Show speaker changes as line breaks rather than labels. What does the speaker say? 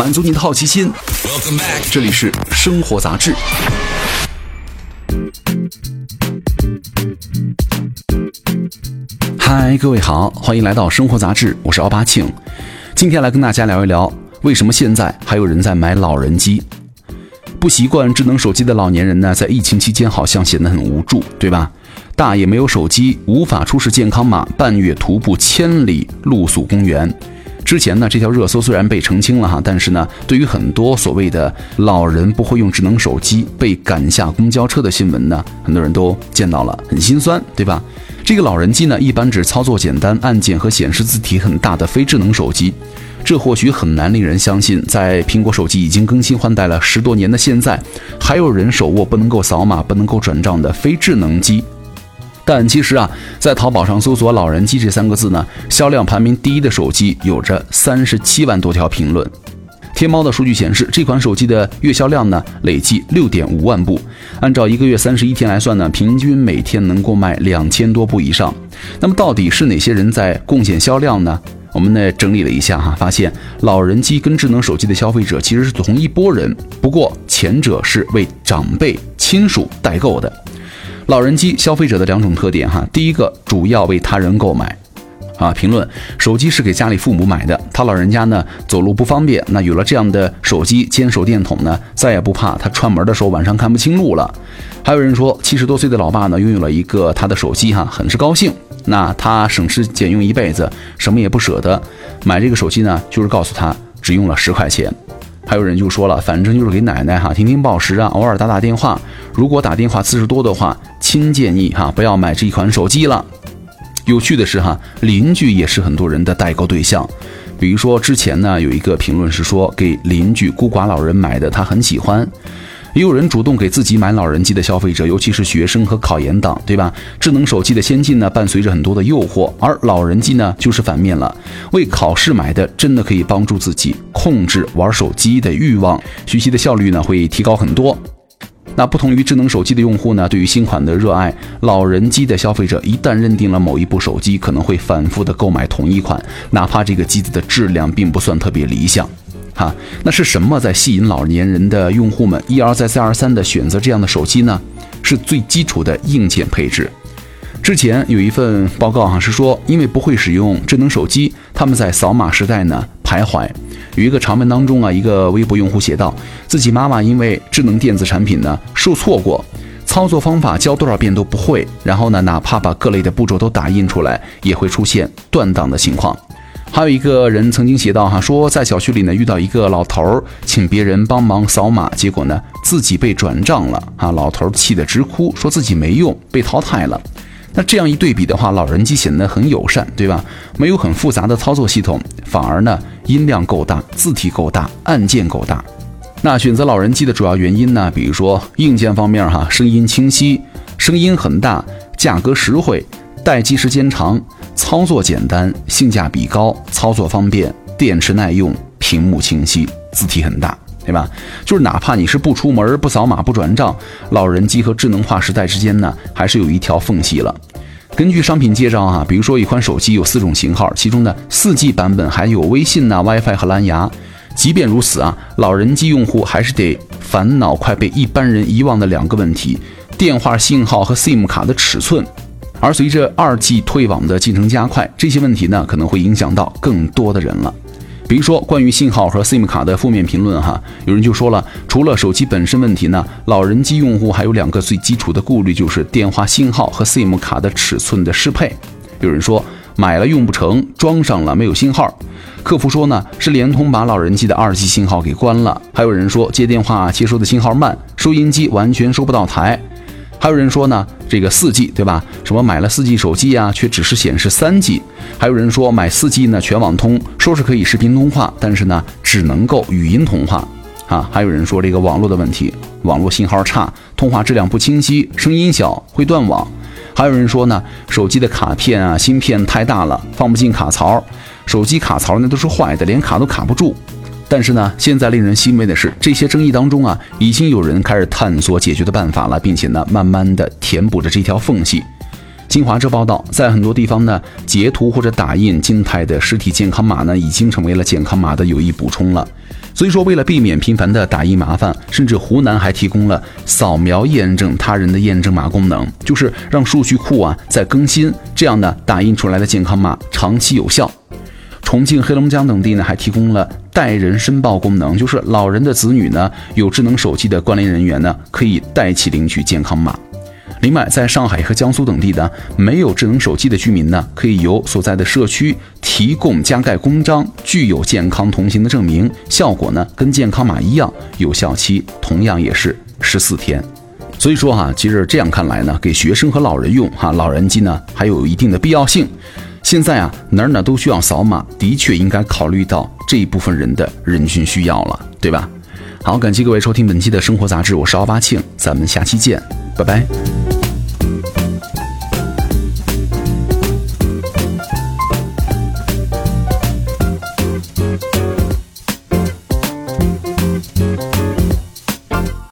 满足你的好奇心。这里是生活杂志。嗨，各位好，欢迎来到生活杂志，我是奥巴庆。今天来跟大家聊一聊，为什么现在还有人在买老人机？不习惯智能手机的老年人呢，在疫情期间好像显得很无助，对吧？大爷没有手机，无法出示健康码，半月徒步千里露宿公园。之前呢，这条热搜虽然被澄清了哈，但是呢，对于很多所谓的老人不会用智能手机被赶下公交车的新闻呢，很多人都见到了，很心酸，对吧？这个老人机呢，一般指操作简单、按键和显示字体很大的非智能手机。这或许很难令人相信，在苹果手机已经更新换代了十多年的现在，还有人手握不能够扫码、不能够转账的非智能机。但其实啊，在淘宝上搜索“老人机”这三个字呢，销量排名第一的手机有着三十七万多条评论。天猫的数据显示，这款手机的月销量呢，累计六点五万部。按照一个月三十一天来算呢，平均每天能够卖两千多部以上。那么，到底是哪些人在贡献销量呢？我们呢整理了一下哈，发现老人机跟智能手机的消费者其实是同一波人，不过前者是为长辈亲属代购的。老人机消费者的两种特点哈，第一个主要为他人购买，啊，评论手机是给家里父母买的，他老人家呢走路不方便，那有了这样的手机兼手电筒呢，再也不怕他串门的时候晚上看不清路了。还有人说七十多岁的老爸呢拥有了一个他的手机哈，很是高兴，那他省吃俭用一辈子，什么也不舍得买这个手机呢，就是告诉他只用了十块钱。还有人就说了，反正就是给奶奶哈听听报时啊，偶尔打打电话。如果打电话次数多的话，亲建议哈不要买这一款手机了。有趣的是哈，邻居也是很多人的代购对象。比如说之前呢有一个评论是说给邻居孤寡老人买的，他很喜欢。也有人主动给自己买老人机的消费者，尤其是学生和考研党，对吧？智能手机的先进呢，伴随着很多的诱惑，而老人机呢，就是反面了。为考试买的，真的可以帮助自己控制玩手机的欲望，学习的效率呢会提高很多。那不同于智能手机的用户呢，对于新款的热爱，老人机的消费者一旦认定了某一部手机，可能会反复的购买同一款，哪怕这个机子的质量并不算特别理想。哈，那是什么在吸引老年人的用户们一而再再而三的选择这样的手机呢？是最基础的硬件配置。之前有一份报告哈，是说因为不会使用智能手机，他们在扫码时代呢徘徊。有一个长文当中啊，一个微博用户写道，自己妈妈因为智能电子产品呢受挫过，操作方法教多少遍都不会，然后呢，哪怕把各类的步骤都打印出来，也会出现断档的情况。还有一个人曾经写到哈，说在小区里呢遇到一个老头儿，请别人帮忙扫码，结果呢自己被转账了啊，老头儿气得直哭，说自己没用，被淘汰了。那这样一对比的话，老人机显得很友善，对吧？没有很复杂的操作系统，反而呢音量够大，字体够大，按键够大。那选择老人机的主要原因呢，比如说硬件方面哈，声音清晰，声音很大，价格实惠，待机时间长。操作简单，性价比高，操作方便，电池耐用，屏幕清晰，字体很大，对吧？就是哪怕你是不出门、不扫码、不转账，老人机和智能化时代之间呢，还是有一条缝隙了。根据商品介绍啊，比如说一款手机有四种型号，其中呢四 G 版本还有微信呐、WiFi 和蓝牙。即便如此啊，老人机用户还是得烦恼快被一般人遗忘的两个问题：电话信号和 SIM 卡的尺寸。而随着二 G 退网的进程加快，这些问题呢可能会影响到更多的人了。比如说关于信号和 SIM 卡的负面评论，哈，有人就说了，除了手机本身问题呢，老人机用户还有两个最基础的顾虑，就是电话信号和 SIM 卡的尺寸的适配。有人说买了用不成，装上了没有信号。客服说呢是联通把老人机的二 G 信号给关了。还有人说接电话接收的信号慢，收音机完全收不到台。还有人说呢，这个四 G 对吧？什么买了四 G 手机啊，却只是显示三 G。还有人说买四 G 呢，全网通，说是可以视频通话，但是呢，只能够语音通话啊。还有人说这个网络的问题，网络信号差，通话质量不清晰，声音小，会断网。还有人说呢，手机的卡片啊，芯片太大了，放不进卡槽，手机卡槽呢都是坏的，连卡都卡不住。但是呢，现在令人欣慰的是，这些争议当中啊，已经有人开始探索解决的办法了，并且呢，慢慢的填补着这条缝隙。新华社报道，在很多地方呢，截图或者打印静态的实体健康码呢，已经成为了健康码的有益补充了。所以说，为了避免频繁的打印麻烦，甚至湖南还提供了扫描验证他人的验证码功能，就是让数据库啊在更新，这样呢，打印出来的健康码长期有效。重庆、黑龙江等地呢，还提供了代人申报功能，就是老人的子女呢，有智能手机的关联人员呢，可以代其领取健康码。另外，在上海和江苏等地呢，没有智能手机的居民呢，可以由所在的社区提供加盖公章，具有健康同行的证明，效果呢跟健康码一样，有效期同样也是十四天。所以说哈，其实这样看来呢，给学生和老人用哈老人机呢，还有一定的必要性。现在啊，哪儿哪儿都需要扫码，的确应该考虑到这一部分人的人群需要了，对吧？好，感谢各位收听本期的生活杂志，我是奥巴庆，咱们下期见，拜拜。